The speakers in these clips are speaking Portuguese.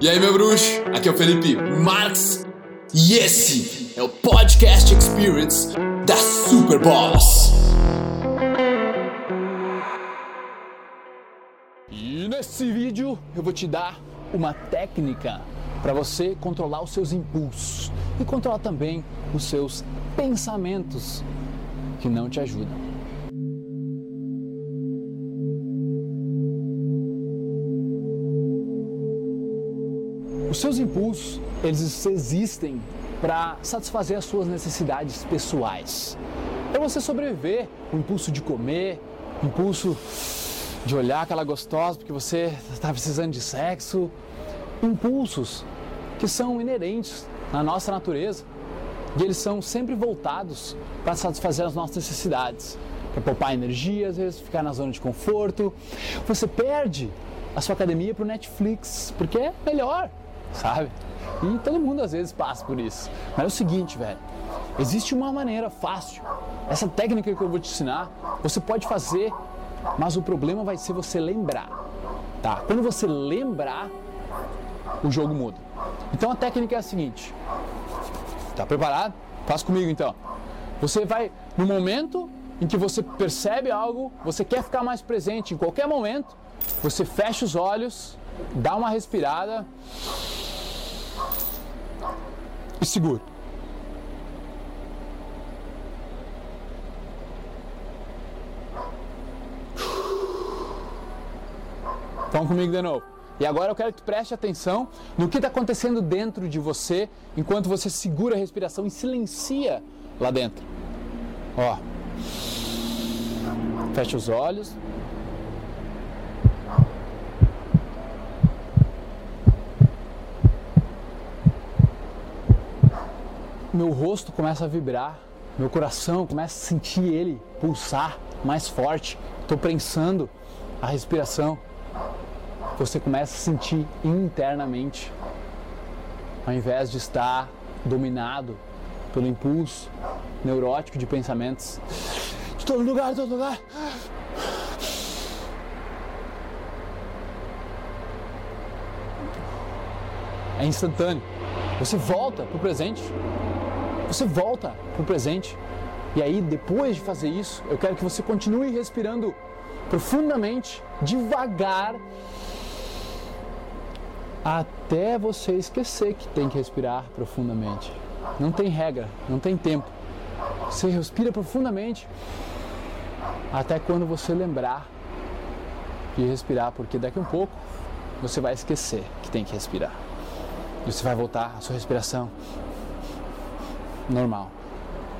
E aí, meu bruxo? Aqui é o Felipe Marx e esse é o Podcast Experience da Super Boss. E nesse vídeo eu vou te dar uma técnica para você controlar os seus impulsos e controlar também os seus pensamentos que não te ajudam. Os seus impulsos, eles existem para satisfazer as suas necessidades pessoais. Para você sobreviver, o impulso de comer, o impulso de olhar aquela gostosa porque você está precisando de sexo, impulsos que são inerentes na nossa natureza e eles são sempre voltados para satisfazer as nossas necessidades, para poupar energia, às vezes ficar na zona de conforto. Você perde a sua academia para o Netflix porque é melhor sabe? E todo mundo às vezes passa por isso. Mas é o seguinte, velho. Existe uma maneira fácil. Essa técnica que eu vou te ensinar, você pode fazer, mas o problema vai ser você lembrar. Tá? Quando você lembrar, o jogo muda. Então a técnica é a seguinte. Tá preparado? Faz comigo então. Você vai no momento em que você percebe algo, você quer ficar mais presente em qualquer momento, você fecha os olhos, dá uma respirada e segura. Vamos comigo de novo. E agora eu quero que preste atenção no que está acontecendo dentro de você enquanto você segura a respiração e silencia lá dentro. Ó. Fecha os olhos. Meu rosto começa a vibrar, meu coração começa a sentir ele pulsar mais forte. Estou prensando a respiração. Você começa a sentir internamente, ao invés de estar dominado pelo impulso neurótico de pensamentos. De todo lugar, de todo lugar. É instantâneo. Você volta para o presente. Você volta para o presente. E aí, depois de fazer isso, eu quero que você continue respirando profundamente, devagar, até você esquecer que tem que respirar profundamente. Não tem regra, não tem tempo. Você respira profundamente até quando você lembrar de respirar, porque daqui a um pouco você vai esquecer que tem que respirar. E você vai voltar à sua respiração normal.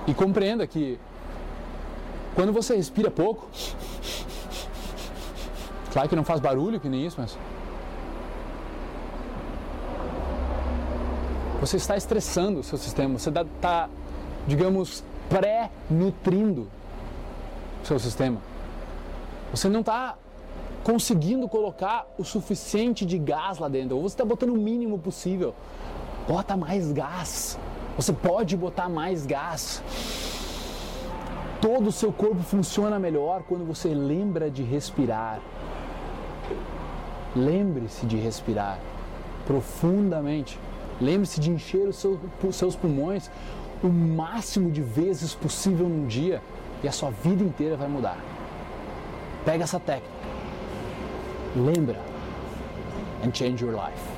E compreenda que quando você respira pouco, claro que não faz barulho que nem isso, mas você está estressando o seu sistema, você está, digamos, pré-nutrindo o seu sistema. Você não está conseguindo colocar o suficiente de gás lá dentro, ou você está botando o mínimo possível. Bota mais gás. Você pode botar mais gás. Todo o seu corpo funciona melhor quando você lembra de respirar. Lembre-se de respirar profundamente. Lembre-se de encher os seus, pulmões o máximo de vezes possível num dia e a sua vida inteira vai mudar. Pega essa técnica. Lembra and change your life.